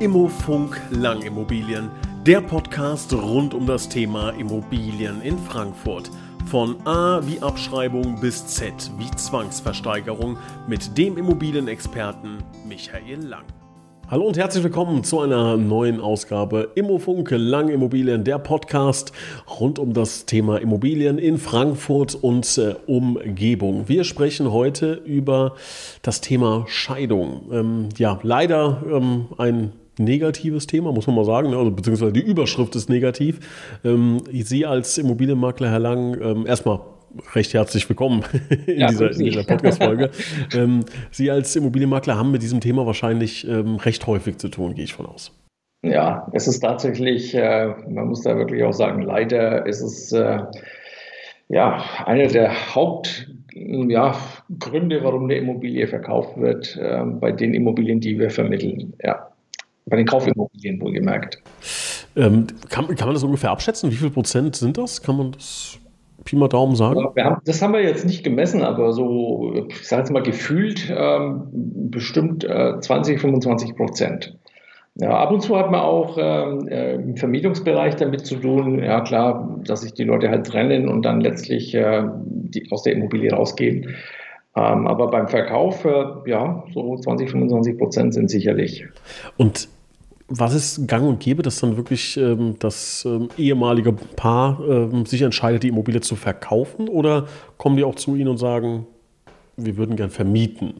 Immofunk Langimmobilien, der Podcast rund um das Thema Immobilien in Frankfurt. Von A wie Abschreibung bis Z wie Zwangsversteigerung mit dem Immobilienexperten Michael Lang. Hallo und herzlich willkommen zu einer neuen Ausgabe Immofunk Langimmobilien, der Podcast rund um das Thema Immobilien in Frankfurt und äh, Umgebung. Wir sprechen heute über das Thema Scheidung. Ähm, ja, leider ähm, ein negatives Thema, muss man mal sagen, ne? also, beziehungsweise die Überschrift ist negativ. Ähm, Sie als Immobilienmakler, Herr Lang, ähm, erstmal recht herzlich willkommen in, ja, dieser, dieser Podcast-Folge. ähm, Sie als Immobilienmakler haben mit diesem Thema wahrscheinlich ähm, recht häufig zu tun, gehe ich von aus. Ja, es ist tatsächlich, äh, man muss da wirklich auch sagen, leider ist es äh, ja einer der Hauptgründe, ja, warum eine Immobilie verkauft wird, äh, bei den Immobilien, die wir vermitteln. Ja. Bei den Kaufimmobilien wohlgemerkt. Ähm, kann, kann man das ungefähr abschätzen? Wie viel Prozent sind das? Kann man das Pi mal Daumen sagen? Haben, das haben wir jetzt nicht gemessen, aber so, ich sage jetzt mal gefühlt, ähm, bestimmt äh, 20, 25 Prozent. Ja, ab und zu hat man auch ähm, äh, im Vermietungsbereich damit zu tun. Ja, klar, dass sich die Leute halt trennen und dann letztlich äh, die, aus der Immobilie rausgehen. Ähm, aber beim Verkauf, äh, ja, so 20, 25 Prozent sind sicherlich. Und was ist gang und gäbe, dass dann wirklich ähm, das ähm, ehemalige Paar ähm, sich entscheidet, die Immobilie zu verkaufen? Oder kommen die auch zu Ihnen und sagen, wir würden gern vermieten?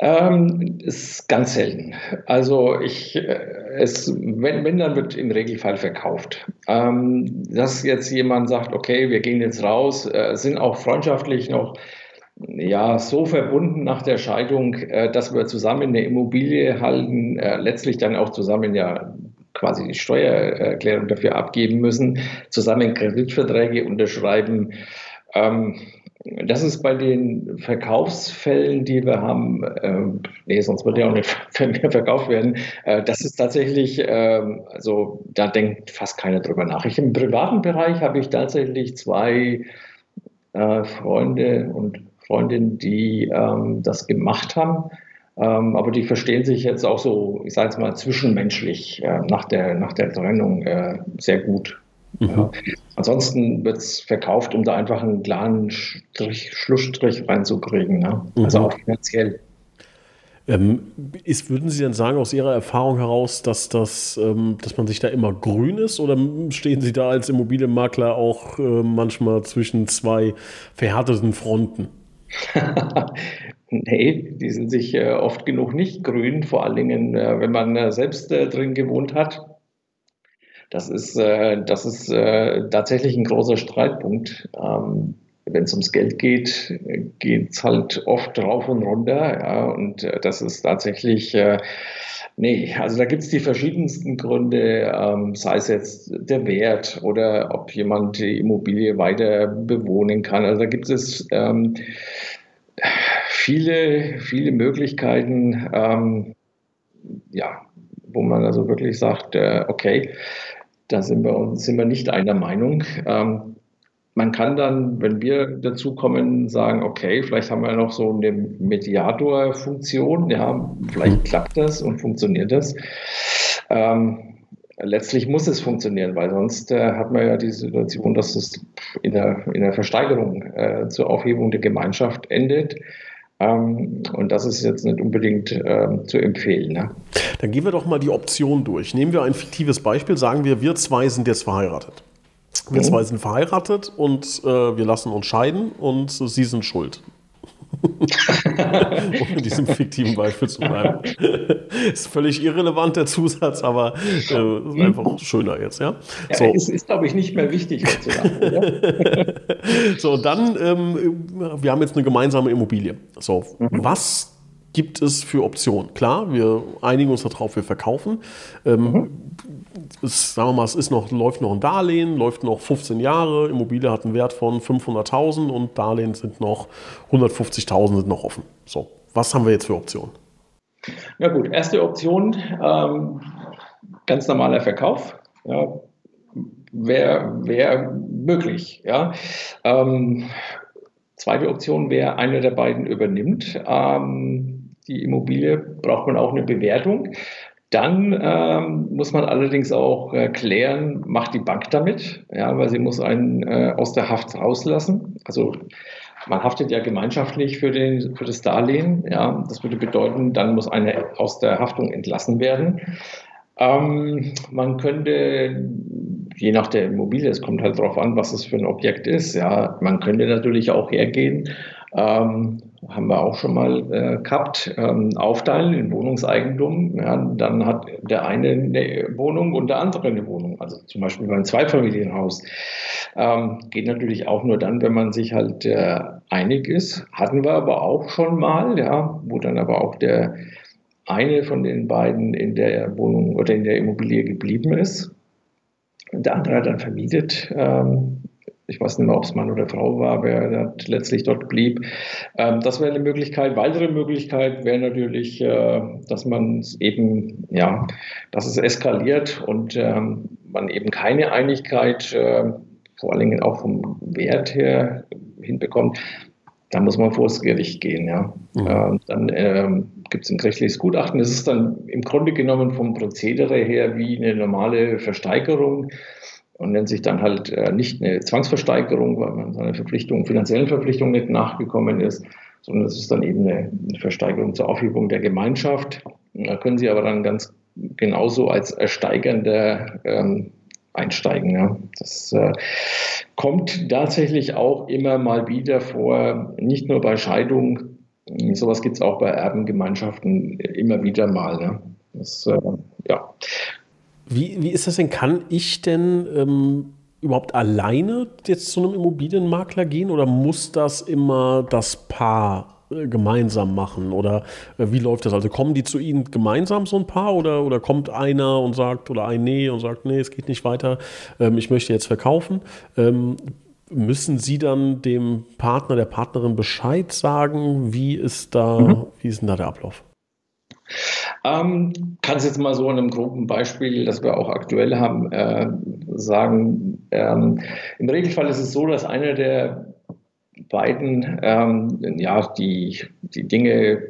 Ähm, ist ganz selten. Also ich, äh, es, wenn, wenn, dann wird im Regelfall verkauft. Ähm, dass jetzt jemand sagt, okay, wir gehen jetzt raus, äh, sind auch freundschaftlich noch ja, so verbunden nach der Scheidung, äh, dass wir zusammen eine Immobilie halten, äh, letztlich dann auch zusammen ja quasi die Steuererklärung dafür abgeben müssen, zusammen Kreditverträge unterschreiben. Ähm, das ist bei den Verkaufsfällen, die wir haben, äh, nee, sonst würde ja auch nicht mehr verkauft werden. Äh, das ist tatsächlich, äh, also da denkt fast keiner drüber nach. Ich, Im privaten Bereich habe ich tatsächlich zwei äh, Freunde und Freundinnen, die ähm, das gemacht haben. Ähm, aber die verstehen sich jetzt auch so, ich sage jetzt mal, zwischenmenschlich äh, nach, der, nach der Trennung äh, sehr gut. Mhm. Ja. Ansonsten wird es verkauft, um da einfach einen klaren Strich, Schlussstrich reinzukriegen. Ne? Also mhm. auch finanziell. Ähm, ist, würden Sie denn sagen, aus Ihrer Erfahrung heraus, dass, das, ähm, dass man sich da immer grün ist oder stehen Sie da als Immobilienmakler auch äh, manchmal zwischen zwei verhärteten Fronten? nee, die sind sich äh, oft genug nicht grün, vor allen Dingen, äh, wenn man äh, selbst drin gewohnt hat. Das ist, das ist tatsächlich ein großer Streitpunkt. Ähm, wenn es ums Geld geht, geht es halt oft rauf und runter. Ja, und das ist tatsächlich Nee, also da gibt es die verschiedensten Gründe, ähm, sei es jetzt der Wert oder ob jemand die Immobilie weiter bewohnen kann. Also da gibt es ähm, viele, viele Möglichkeiten, ähm, ja, wo man also wirklich sagt, äh, okay, da sind wir sind wir nicht einer Meinung. Ähm, man kann dann, wenn wir dazu kommen, sagen, okay, vielleicht haben wir noch so eine Mediator-Funktion, ja, vielleicht klappt das und funktioniert das. Ähm, letztlich muss es funktionieren, weil sonst äh, hat man ja die Situation, dass es in der, in der Versteigerung äh, zur Aufhebung der Gemeinschaft endet. Ähm, und das ist jetzt nicht unbedingt äh, zu empfehlen. Ne? Dann gehen wir doch mal die Option durch. Nehmen wir ein fiktives Beispiel, sagen wir, wir zwei sind jetzt verheiratet. Wir zwei sind verheiratet und äh, wir lassen uns scheiden und sie sind schuld. um in diesem fiktiven Beispiel zu bleiben. ist völlig irrelevant, der Zusatz, aber äh, ist mhm. einfach schöner jetzt, ja? ja so. ist, ist glaube ich, nicht mehr wichtig heutzutage, so, dann, ähm, wir haben jetzt eine gemeinsame Immobilie. So, mhm. was gibt es für Optionen? Klar, wir einigen uns darauf, wir verkaufen. Ähm, mhm es, sagen wir mal, es ist noch, läuft noch ein Darlehen, läuft noch 15 Jahre, Immobilie hat einen Wert von 500.000 und Darlehen sind noch 150.000 sind noch offen. So, was haben wir jetzt für Optionen? Na gut, erste Option, ähm, ganz normaler Verkauf. Ja, Wäre wär möglich. Ja. Ähm, zweite Option wäre, einer der beiden übernimmt. Ähm, die Immobilie, braucht man auch eine Bewertung. Dann ähm, muss man allerdings auch äh, klären, macht die Bank damit, ja, weil sie muss einen äh, aus der Haft rauslassen. Also man haftet ja gemeinschaftlich für, den, für das Darlehen. Ja, das würde bedeuten, dann muss einer aus der Haftung entlassen werden. Ähm, man könnte, je nach der Immobilie, es kommt halt darauf an, was es für ein Objekt ist. Ja, man könnte natürlich auch hergehen ähm, haben wir auch schon mal äh, gehabt, ähm, aufteilen in Wohnungseigentum. Ja, dann hat der eine eine Wohnung und der andere eine Wohnung. Also zum Beispiel beim Zweifamilienhaus. Ähm, geht natürlich auch nur dann, wenn man sich halt äh, einig ist. Hatten wir aber auch schon mal, ja, wo dann aber auch der eine von den beiden in der Wohnung oder in der Immobilie geblieben ist. Der andere hat dann vermietet. Ähm, ich weiß nicht mehr, ob es Mann oder Frau war, wer letztlich dort blieb. Ähm, das wäre eine Möglichkeit. Weitere Möglichkeit wäre natürlich, äh, dass man eben, ja, dass es eskaliert und ähm, man eben keine Einigkeit, äh, vor allen Dingen auch vom Wert her hinbekommt. Da muss man vor das Gericht gehen, ja. Mhm. Ähm, dann ähm, gibt es ein gerichtliches Gutachten. Das ist dann im Grunde genommen vom Prozedere her wie eine normale Versteigerung und nennt sich dann halt äh, nicht eine Zwangsversteigerung, weil man seiner Verpflichtung, finanziellen Verpflichtung nicht nachgekommen ist, sondern es ist dann eben eine, Versteigerung zur Aufhebung der Gemeinschaft. Da können Sie aber dann ganz genauso als Ersteigender ähm, einsteigen. Ja. Das äh, kommt tatsächlich auch immer mal wieder vor, nicht nur bei Scheidung, sowas gibt es auch bei Erbengemeinschaften immer wieder mal. Ne. Das, äh, ja. Wie, wie ist das denn? Kann ich denn ähm, überhaupt alleine jetzt zu einem Immobilienmakler gehen oder muss das immer das Paar äh, gemeinsam machen? Oder äh, wie läuft das? Also kommen die zu Ihnen gemeinsam, so ein Paar, oder, oder kommt einer und sagt, oder ein Nee und sagt, nee, es geht nicht weiter, ähm, ich möchte jetzt verkaufen? Ähm, müssen Sie dann dem Partner, der Partnerin Bescheid sagen? Wie ist da, mhm. wie ist denn da der Ablauf? Ähm, kann es jetzt mal so in einem groben Beispiel, das wir auch aktuell haben, äh, sagen. Ähm, Im Regelfall ist es so, dass einer der beiden ähm, ja, die, die Dinge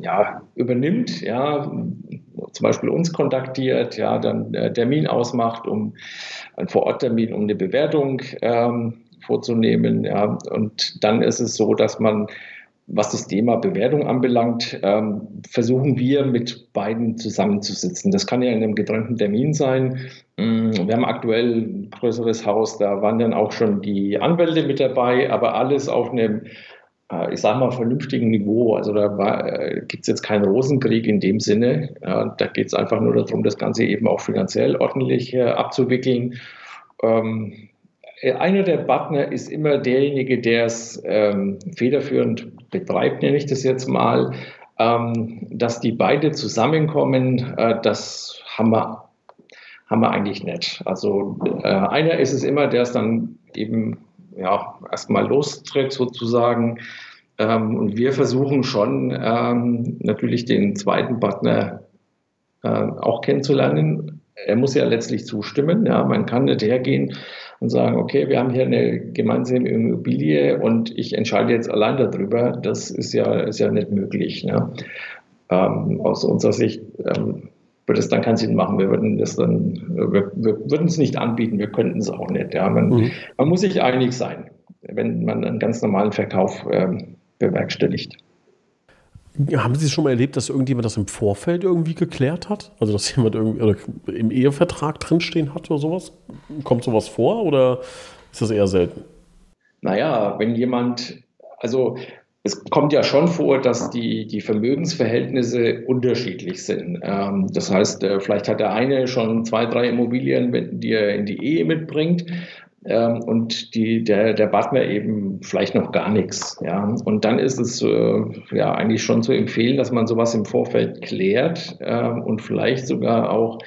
ja, übernimmt, ja, zum Beispiel uns kontaktiert, ja, dann äh, Termin ausmacht, um einen Vororttermin, um eine Bewertung ähm, vorzunehmen. Ja, und dann ist es so, dass man was das Thema Bewertung anbelangt, ähm, versuchen wir mit beiden zusammenzusitzen. Das kann ja in einem getrennten Termin sein. Mm, wir haben aktuell ein größeres Haus, da waren dann auch schon die Anwälte mit dabei, aber alles auf einem, äh, ich sage mal, vernünftigen Niveau. Also da äh, gibt es jetzt keinen Rosenkrieg in dem Sinne. da geht es einfach nur darum, das Ganze eben auch finanziell ordentlich äh, abzuwickeln. Ähm, einer der Partner ist immer derjenige, der es ähm, federführend betreibt, nenne ich das jetzt mal. Ähm, dass die beide zusammenkommen, äh, das haben wir, haben wir eigentlich nicht. Also äh, einer ist es immer, der es dann eben ja, erstmal lostritt sozusagen. Ähm, und wir versuchen schon ähm, natürlich den zweiten Partner äh, auch kennenzulernen. Er muss ja letztlich zustimmen. Ja, man kann nicht hergehen und sagen, okay, wir haben hier eine gemeinsame Immobilie und ich entscheide jetzt allein darüber, das ist ja, ist ja nicht möglich. Ne? Ähm, aus unserer Sicht ähm, würde es dann keinen Sinn machen. Wir würden das dann, wir, wir würden es nicht anbieten, wir könnten es auch nicht. Ja? Man, mhm. man muss sich einig sein, wenn man einen ganz normalen Verkauf ähm, bewerkstelligt. Haben Sie schon mal erlebt, dass irgendjemand das im Vorfeld irgendwie geklärt hat? Also, dass jemand irgendwie im Ehevertrag drinstehen hat oder sowas? Kommt sowas vor oder ist das eher selten? Naja, wenn jemand, also es kommt ja schon vor, dass die, die Vermögensverhältnisse unterschiedlich sind. Ähm, das heißt, äh, vielleicht hat der eine schon zwei, drei Immobilien, die er in die Ehe mitbringt ähm, und die, der, der Partner eben vielleicht noch gar nichts. Ja. Und dann ist es äh, ja eigentlich schon zu empfehlen, dass man sowas im Vorfeld klärt äh, und vielleicht sogar auch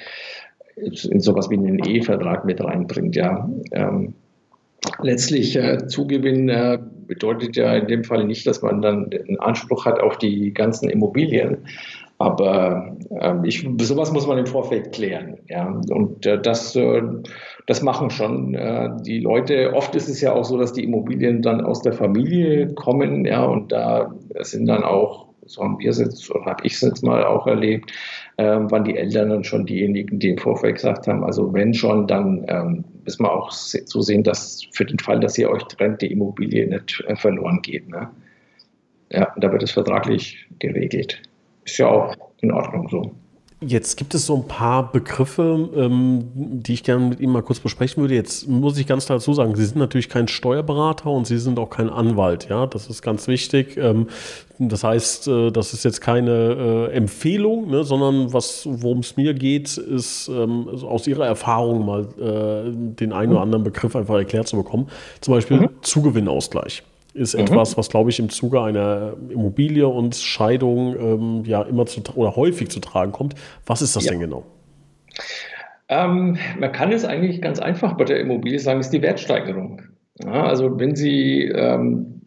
in sowas wie einen Ehevertrag mit reinbringt. Ja. Ähm, letztlich äh, Zugewinn äh, bedeutet ja in dem Fall nicht, dass man dann einen Anspruch hat auf die ganzen Immobilien, aber äh, ich, sowas muss man im Vorfeld klären. Ja. Und äh, das, äh, das machen schon äh, die Leute. Oft ist es ja auch so, dass die Immobilien dann aus der Familie kommen, ja, und da sind dann auch so haben wir es jetzt, oder habe ich es jetzt mal auch erlebt, ähm, waren die Eltern dann schon diejenigen, die im Vorfeld gesagt haben, also wenn schon, dann ähm, müssen wir auch so sehen, dass für den Fall, dass ihr euch trennt, die Immobilie nicht äh, verloren geht. Ne? Ja, da wird es vertraglich geregelt. Ist ja auch in Ordnung so. Jetzt gibt es so ein paar Begriffe, ähm, die ich gerne mit Ihnen mal kurz besprechen würde. Jetzt muss ich ganz klar dazu sagen, Sie sind natürlich kein Steuerberater und Sie sind auch kein Anwalt. Ja, das ist ganz wichtig. Ähm, das heißt, äh, das ist jetzt keine äh, Empfehlung, ne, sondern worum es mir geht, ist ähm, aus Ihrer Erfahrung mal äh, den einen oder anderen Begriff einfach erklärt zu bekommen. Zum Beispiel mhm. Zugewinnausgleich ist mhm. etwas, was, glaube ich, im Zuge einer Immobilie und Scheidung ähm, ja immer zu oder häufig zu tragen kommt. Was ist das ja. denn genau? Ähm, man kann es eigentlich ganz einfach bei der Immobilie sagen, ist die Wertsteigerung. Ja, also wenn Sie, ähm,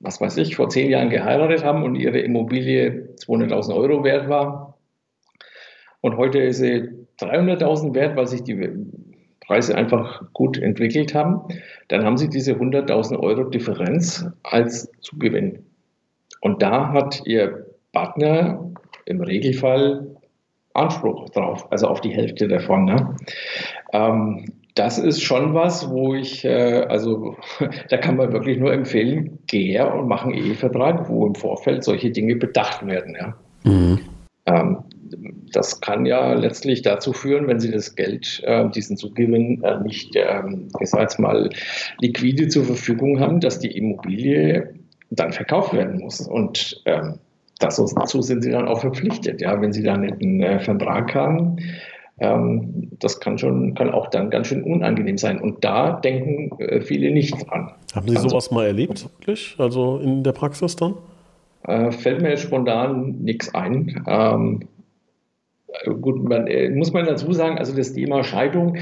was weiß ich, vor zehn Jahren geheiratet haben und Ihre Immobilie 200.000 Euro wert war und heute ist sie 300.000 wert, weil sich die Preise einfach gut entwickelt haben, dann haben sie diese 100.000 Euro Differenz als Zugewinn. Und da hat ihr Partner im Regelfall Anspruch drauf, also auf die Hälfte davon. Ne? Ähm, das ist schon was, wo ich, äh, also da kann man wirklich nur empfehlen, geh her und mach einen Ehevertrag, wo im Vorfeld solche Dinge bedacht werden. Ja? Mhm. Ähm, das kann ja letztlich dazu führen, wenn Sie das Geld, äh, diesen Zugewinn äh, nicht, ähm, ich sage jetzt mal, liquide zur Verfügung haben, dass die Immobilie dann verkauft werden muss. Und ähm, dazu sind Sie dann auch verpflichtet. Ja, wenn Sie dann einen äh, Vertrag haben, ähm, das kann schon, kann auch dann ganz schön unangenehm sein. Und da denken äh, viele nicht dran. Haben Sie also, sowas mal erlebt, wirklich? Also in der Praxis dann? Äh, fällt mir jetzt spontan nichts ein. Ähm, gut, man, äh, muss man dazu sagen, also das Thema Scheidung,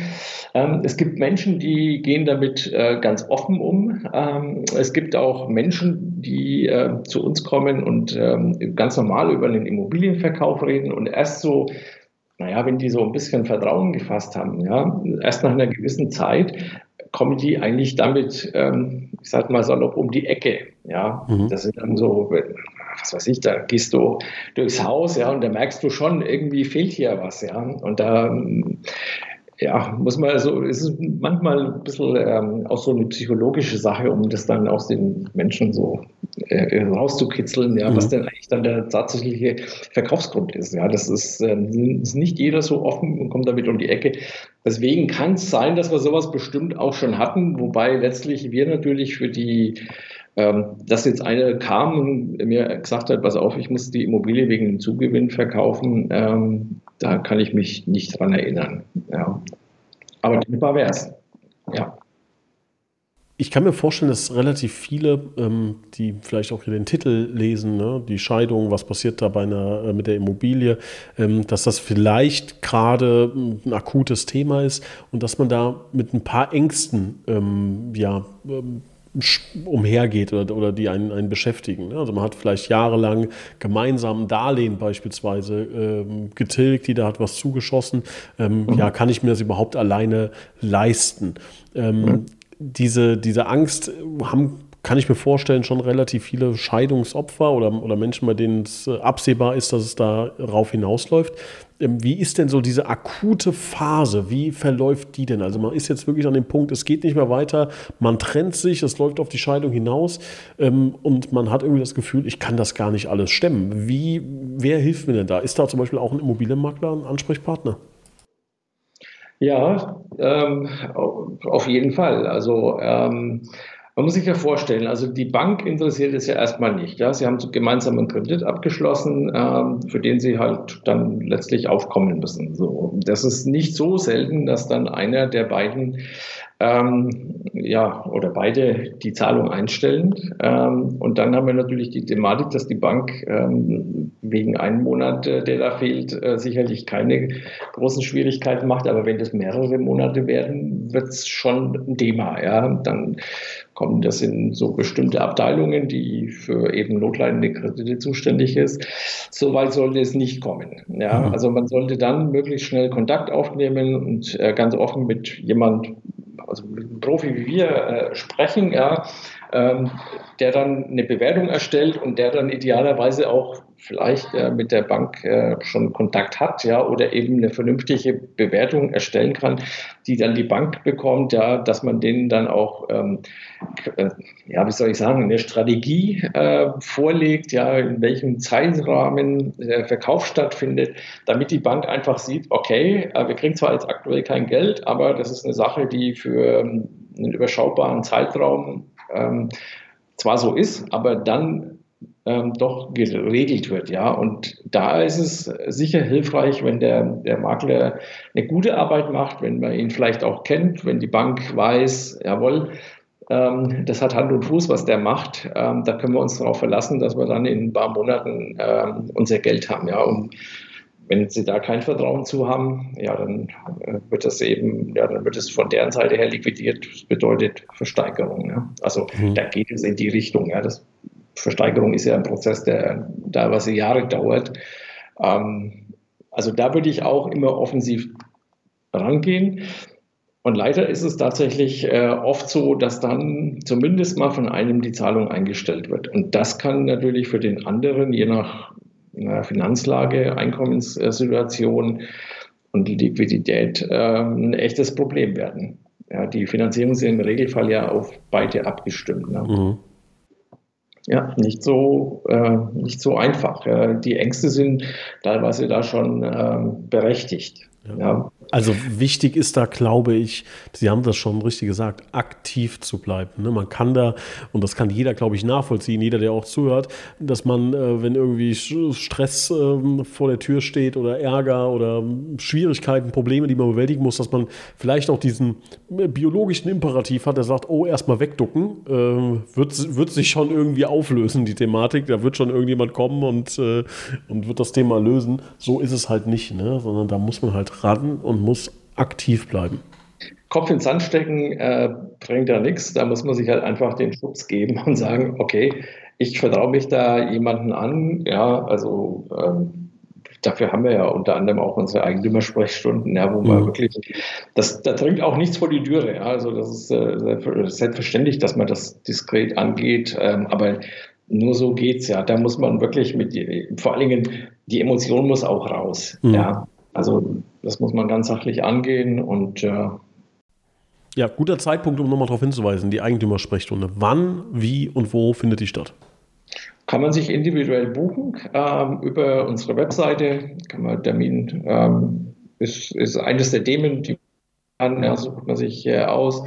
ähm, es gibt Menschen, die gehen damit äh, ganz offen um. Ähm, es gibt auch Menschen, die äh, zu uns kommen und ähm, ganz normal über den Immobilienverkauf reden und erst so, naja, wenn die so ein bisschen Vertrauen gefasst haben, ja, erst nach einer gewissen Zeit kommen die eigentlich damit, ähm, ich sag mal salopp, um die Ecke. Ja, mhm. das sind dann so, was weiß ich, da gehst du durchs Haus, ja, und da merkst du schon, irgendwie fehlt hier was, ja. Und da ja, muss man so, es ist manchmal ein bisschen ähm, auch so eine psychologische Sache, um das dann aus den Menschen so äh, rauszukitzeln, ja, mhm. was denn eigentlich dann der tatsächliche Verkaufsgrund ist. Ja, das ist, äh, ist nicht jeder so offen und kommt damit um die Ecke. Deswegen kann es sein, dass wir sowas bestimmt auch schon hatten, wobei letztlich wir natürlich für die ähm, dass jetzt einer kam und mir gesagt hat, pass auf, ich muss die Immobilie wegen dem Zugewinn verkaufen, ähm, da kann ich mich nicht dran erinnern. Ja. Aber denkbar wäre es. Ja. Ich kann mir vorstellen, dass relativ viele, ähm, die vielleicht auch hier den Titel lesen, ne, die Scheidung, was passiert da bei einer, äh, mit der Immobilie, ähm, dass das vielleicht gerade ein akutes Thema ist und dass man da mit ein paar Ängsten ähm, ja, ähm, umhergeht oder, oder die einen, einen beschäftigen. Also man hat vielleicht jahrelang gemeinsam Darlehen beispielsweise ähm, getilgt, die da hat was zugeschossen. Ähm, mhm. Ja, kann ich mir das überhaupt alleine leisten? Ähm, mhm. diese, diese Angst haben kann ich mir vorstellen, schon relativ viele Scheidungsopfer oder, oder Menschen, bei denen es äh, absehbar ist, dass es darauf hinausläuft. Ähm, wie ist denn so diese akute Phase? Wie verläuft die denn? Also man ist jetzt wirklich an dem Punkt, es geht nicht mehr weiter, man trennt sich, es läuft auf die Scheidung hinaus ähm, und man hat irgendwie das Gefühl, ich kann das gar nicht alles stemmen. Wie, wer hilft mir denn da? Ist da zum Beispiel auch ein Immobilienmakler ein Ansprechpartner? Ja, ähm, auf jeden Fall. Also ähm, man muss sich ja vorstellen, also die Bank interessiert es ja erstmal nicht. Ja? Sie haben gemeinsam einen Kredit abgeschlossen, ähm, für den sie halt dann letztlich aufkommen müssen. So, das ist nicht so selten, dass dann einer der beiden ähm, ja, oder beide die Zahlung einstellen. Ähm, und dann haben wir natürlich die Thematik, dass die Bank ähm, wegen einem Monat, äh, der da fehlt, äh, sicherlich keine großen Schwierigkeiten macht. Aber wenn das mehrere Monate werden, wird es schon ein Thema. Ja? Dann kommen das in so bestimmte Abteilungen, die für eben notleidende Kredite zuständig ist. Soweit sollte es nicht kommen. Ja? Mhm. Also man sollte dann möglichst schnell Kontakt aufnehmen und äh, ganz offen mit jemand also mit einem Profi wie wir äh, sprechen, ja, ähm, der dann eine Bewertung erstellt und der dann idealerweise auch vielleicht äh, mit der Bank äh, schon Kontakt hat, ja, oder eben eine vernünftige Bewertung erstellen kann, die dann die Bank bekommt, ja, dass man denen dann auch, ähm, äh, ja, wie soll ich sagen, eine Strategie äh, vorlegt, ja, in welchem Zeitrahmen der Verkauf stattfindet, damit die Bank einfach sieht, okay, äh, wir kriegen zwar jetzt aktuell kein Geld, aber das ist eine Sache, die für ähm, einen überschaubaren Zeitraum ähm, zwar so ist, aber dann ähm, doch geregelt wird. Ja, und da ist es sicher hilfreich, wenn der, der Makler eine gute Arbeit macht, wenn man ihn vielleicht auch kennt, wenn die Bank weiß, jawohl, ähm, das hat Hand und Fuß, was der macht. Ähm, da können wir uns darauf verlassen, dass wir dann in ein paar Monaten ähm, unser Geld haben. Ja, und wenn sie da kein Vertrauen zu haben, ja, dann äh, wird das eben, ja, dann wird es von deren Seite her liquidiert. Das bedeutet Versteigerung. Ja. Also mhm. da geht es in die Richtung. Ja. Das Versteigerung ist ja ein Prozess, der teilweise Jahre dauert. Ähm, also da würde ich auch immer offensiv rangehen. Und leider ist es tatsächlich äh, oft so, dass dann zumindest mal von einem die Zahlung eingestellt wird. Und das kann natürlich für den anderen, je nach na, Finanzlage, Einkommenssituation und Liquidität, äh, ein echtes Problem werden. Ja, die Finanzierung ist im Regelfall ja auf beide abgestimmt. Ne? Mhm ja, nicht so, äh, nicht so einfach. Ja. Die Ängste sind teilweise da schon ähm, berechtigt. Ja. Also wichtig ist da, glaube ich, Sie haben das schon richtig gesagt, aktiv zu bleiben. Ne? Man kann da, und das kann jeder, glaube ich, nachvollziehen, jeder, der auch zuhört, dass man, äh, wenn irgendwie Stress äh, vor der Tür steht oder Ärger oder Schwierigkeiten, Probleme, die man bewältigen muss, dass man vielleicht auch diesen biologischen Imperativ hat, der sagt, oh, erstmal wegducken, äh, wird, wird sich schon irgendwie auflösen, die Thematik. Da wird schon irgendjemand kommen und, äh, und wird das Thema lösen. So ist es halt nicht, ne? sondern da muss man halt ran und muss aktiv bleiben. Kopf ins Sand stecken äh, bringt ja nichts. Da muss man sich halt einfach den Schubs geben und sagen, okay, ich vertraue mich da jemanden an. Ja, also ähm, dafür haben wir ja unter anderem auch unsere Eigentümersprechstunden, ja, wo man mhm. wirklich, das, da dringt auch nichts vor die Türe. Ja, also das ist äh, selbstverständlich, dass man das diskret angeht, ähm, aber nur so geht es ja. Da muss man wirklich mit, vor allen Dingen, die Emotion muss auch raus. Mhm. Ja, also das muss man ganz sachlich angehen und äh, ja, guter Zeitpunkt, um nochmal darauf hinzuweisen, die Eigentümersprechstunde. Wann, wie und wo findet die statt? Kann man sich individuell buchen ähm, über unsere Webseite. Kann man Termin ähm, ist, ist eines der Themen, die man ja, sucht man sich äh, aus.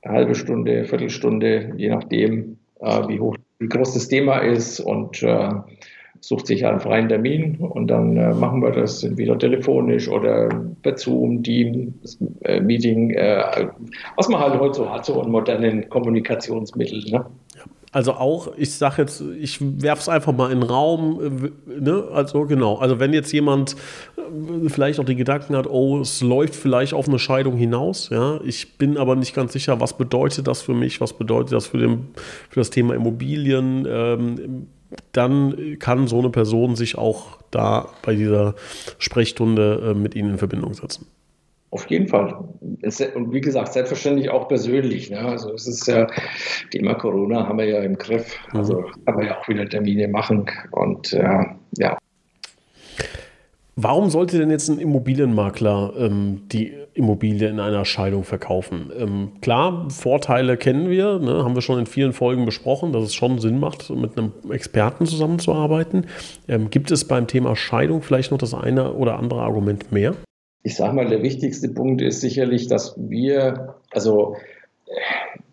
Eine halbe Stunde, Viertelstunde, je nachdem, äh, wie hoch, wie groß das Thema ist und äh, sucht sich einen freien Termin und dann äh, machen wir das entweder telefonisch oder per Zoom, Teams, äh, Meeting, äh, was man halt heute so hat, so einen modernen Kommunikationsmittel. Ne? Also auch, ich sage jetzt, ich werfe es einfach mal in den Raum. Äh, ne? Also genau, also wenn jetzt jemand äh, vielleicht auch die Gedanken hat, oh, es läuft vielleicht auf eine Scheidung hinaus, ja, ich bin aber nicht ganz sicher, was bedeutet das für mich, was bedeutet das für, den, für das Thema Immobilien. Ähm, dann kann so eine Person sich auch da bei dieser Sprechstunde äh, mit Ihnen in Verbindung setzen. Auf jeden Fall. Und wie gesagt, selbstverständlich auch persönlich. Ne? Also es ist ja, Thema Corona haben wir ja im Griff. Also mhm. kann man ja auch wieder Termine machen. Und äh, ja. Warum sollte denn jetzt ein Immobilienmakler ähm, die Immobilie in einer Scheidung verkaufen? Ähm, klar, Vorteile kennen wir, ne, haben wir schon in vielen Folgen besprochen, dass es schon Sinn macht, mit einem Experten zusammenzuarbeiten. Ähm, gibt es beim Thema Scheidung vielleicht noch das eine oder andere Argument mehr? Ich sage mal, der wichtigste Punkt ist sicherlich, dass wir, also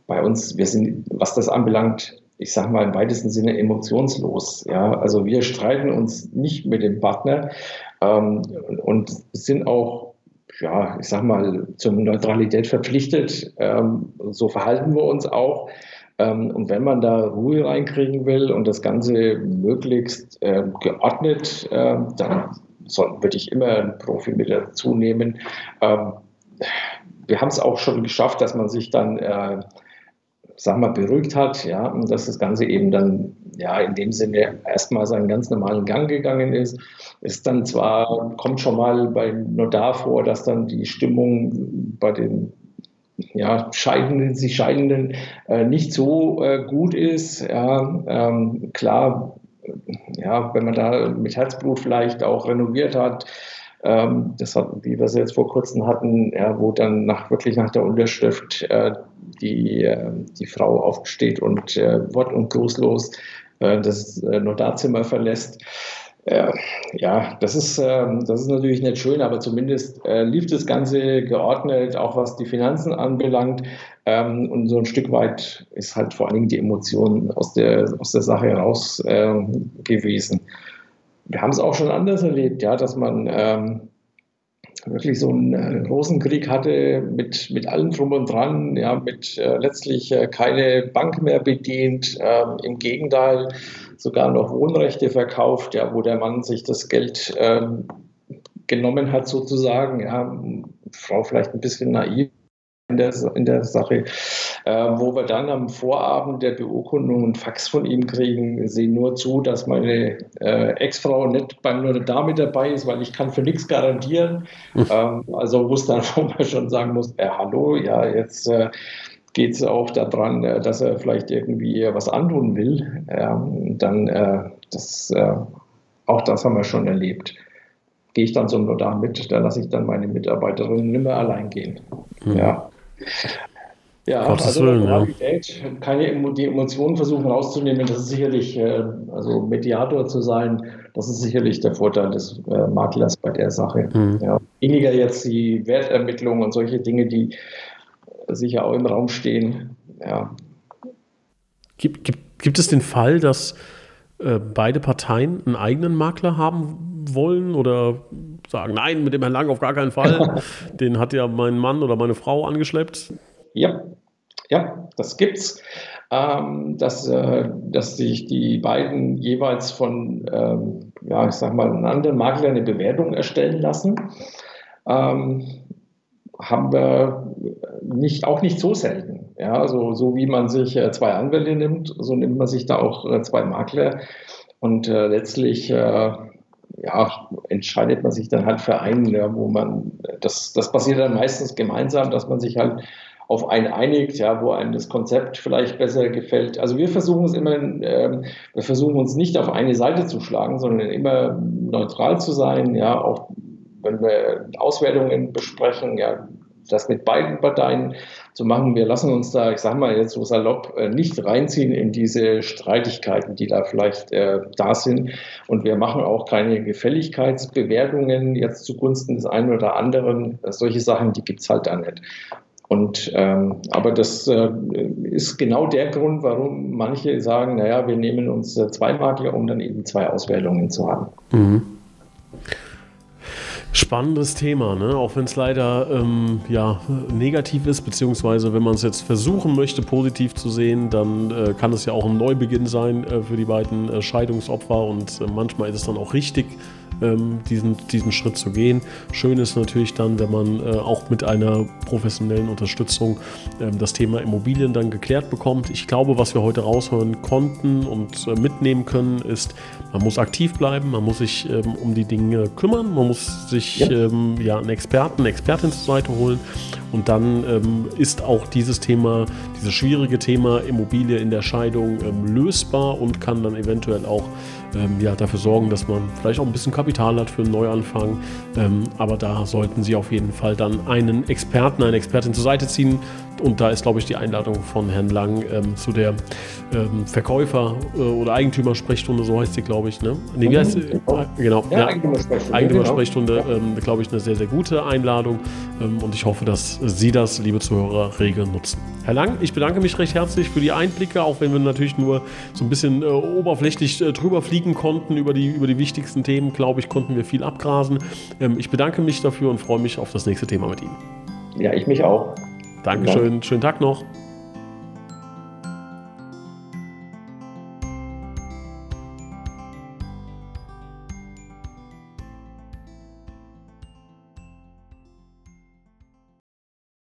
bei uns, wir sind, was das anbelangt, ich sage mal im weitesten Sinne emotionslos. Ja, also wir streiten uns nicht mit dem Partner ähm, und sind auch, ja, ich sage mal zur Neutralität verpflichtet. Ähm, so verhalten wir uns auch. Ähm, und wenn man da Ruhe reinkriegen will und das Ganze möglichst äh, geordnet, äh, dann soll, würde ich immer einen Profi mit dazu nehmen. Ähm, wir haben es auch schon geschafft, dass man sich dann äh, sagen wir, beruhigt hat, ja, und dass das Ganze eben dann, ja, in dem Sinne erstmal seinen ganz normalen Gang gegangen ist. Ist dann zwar, kommt schon mal beim Notar vor, dass dann die Stimmung bei den ja, Scheidenden, sich Scheidenden äh, nicht so äh, gut ist. Ja, ähm, klar ja, wenn man da mit Herzblut vielleicht auch renoviert hat, ähm, das hat, wie wir es jetzt vor kurzem hatten, ja, wo dann nach, wirklich nach der Unterschrift äh, die, äh, die Frau aufsteht und äh, wort- und grußlos äh, das äh, Notarzimmer verlässt. Äh, ja, das ist, ähm, das ist natürlich nicht schön, aber zumindest lief das Ganze geordnet, auch was die Finanzen anbelangt. Ähm, und so ein Stück weit ist halt vor allen Dingen die Emotion aus der, aus der Sache heraus gewesen wir haben es auch schon anders erlebt, ja, dass man ähm, wirklich so einen äh, großen Krieg hatte mit, mit allem drum und dran, ja, mit äh, letztlich äh, keine Bank mehr bedient, ähm, im Gegenteil sogar noch Wohnrechte verkauft, ja, wo der Mann sich das Geld ähm, genommen hat sozusagen, ja, Frau vielleicht ein bisschen naiv, in der, in der Sache, äh, wo wir dann am Vorabend der Beurkundung einen Fax von ihm kriegen, sehen nur zu, dass meine äh, Ex-Frau nicht beim Notar mit dabei ist, weil ich kann für nichts garantieren. Mhm. Ähm, also wo es dann schon sagen muss, äh, hallo, ja, jetzt äh, geht es auch daran, äh, dass er vielleicht irgendwie was antun will. Ähm, dann äh, das, äh, auch das haben wir schon erlebt gehe ich dann zum Notar mit, da lasse ich dann meine Mitarbeiterinnen nicht mehr allein gehen. Mhm. Ja. Ja, Gottes also Willen, ja. keine die Emotionen versuchen rauszunehmen, das ist sicherlich, äh, also Mediator zu sein, das ist sicherlich der Vorteil des äh, Maklers bei der Sache. Mhm. Ja, weniger jetzt die Wertermittlung und solche Dinge, die sicher auch im Raum stehen. Ja. Gibt, gibt, gibt es den Fall, dass äh, beide Parteien einen eigenen Makler haben wollen oder sagen, nein, mit dem Herrn Lang auf gar keinen Fall. Den hat ja mein Mann oder meine Frau angeschleppt. Ja, ja, das gibt's. Ähm, dass, äh, dass sich die beiden jeweils von, ähm, ja, ich sag mal, einem anderen Makler eine Bewertung erstellen lassen. Ähm, haben wir nicht, auch nicht so selten. Ja, also so wie man sich äh, zwei Anwälte nimmt, so nimmt man sich da auch äh, zwei Makler. Und äh, letztlich äh, ja, entscheidet man sich dann halt für einen, ja, wo man, das, das passiert dann meistens gemeinsam, dass man sich halt auf einen einigt, ja, wo einem das Konzept vielleicht besser gefällt. Also wir versuchen es immer, ähm, wir versuchen uns nicht auf eine Seite zu schlagen, sondern immer neutral zu sein, ja, auch wenn wir Auswertungen besprechen, ja, das mit beiden Parteien zu machen. Wir lassen uns da, ich sage mal jetzt so salopp, äh, nicht reinziehen in diese Streitigkeiten, die da vielleicht äh, da sind. Und wir machen auch keine Gefälligkeitsbewertungen jetzt zugunsten des einen oder anderen. Solche Sachen, die gibt es halt da nicht. Und ähm, aber das äh, ist genau der Grund, warum manche sagen, naja, wir nehmen uns äh, zwei Makler, um dann eben zwei Auswählungen zu haben. Mhm. Spannendes Thema, ne? auch wenn es leider ähm, ja, negativ ist, beziehungsweise wenn man es jetzt versuchen möchte, positiv zu sehen, dann äh, kann es ja auch ein Neubeginn sein äh, für die beiden äh, Scheidungsopfer und äh, manchmal ist es dann auch richtig, ähm, diesen, diesen Schritt zu gehen. Schön ist natürlich dann, wenn man äh, auch mit einer professionellen Unterstützung ähm, das Thema Immobilien dann geklärt bekommt. Ich glaube, was wir heute raushören konnten und äh, mitnehmen können, ist, man muss aktiv bleiben, man muss sich ähm, um die Dinge kümmern, man muss sich ja. Ähm, ja einen Experten, eine Expertin zur Seite holen und dann ähm, ist auch dieses Thema, dieses schwierige Thema Immobilie in der Scheidung ähm, lösbar und kann dann eventuell auch ähm, ja, dafür sorgen, dass man vielleicht auch ein bisschen Kapital hat für einen Neuanfang. Ähm, aber da sollten Sie auf jeden Fall dann einen Experten, eine Expertin zur Seite ziehen. Und da ist, glaube ich, die Einladung von Herrn Lang ähm, zu der ähm, Verkäufer- äh, oder Eigentümersprechstunde, so heißt sie, glaube ich. Ne? Nee, wie heißt sie? Genau, genau. Ja, ja, Eigentümersprechstunde. Eigentümersprechstunde, genau. ähm, glaube ich, eine sehr, sehr gute Einladung. Ähm, und ich hoffe, dass Sie das, liebe Zuhörer, rege nutzen. Herr Lang, ich bedanke mich recht herzlich für die Einblicke, auch wenn wir natürlich nur so ein bisschen äh, oberflächlich äh, drüber fliegen konnten über die, über die wichtigsten Themen. Glaube ich, konnten wir viel abgrasen. Ähm, ich bedanke mich dafür und freue mich auf das nächste Thema mit Ihnen. Ja, ich mich auch. Dankeschön. Schönen Tag noch.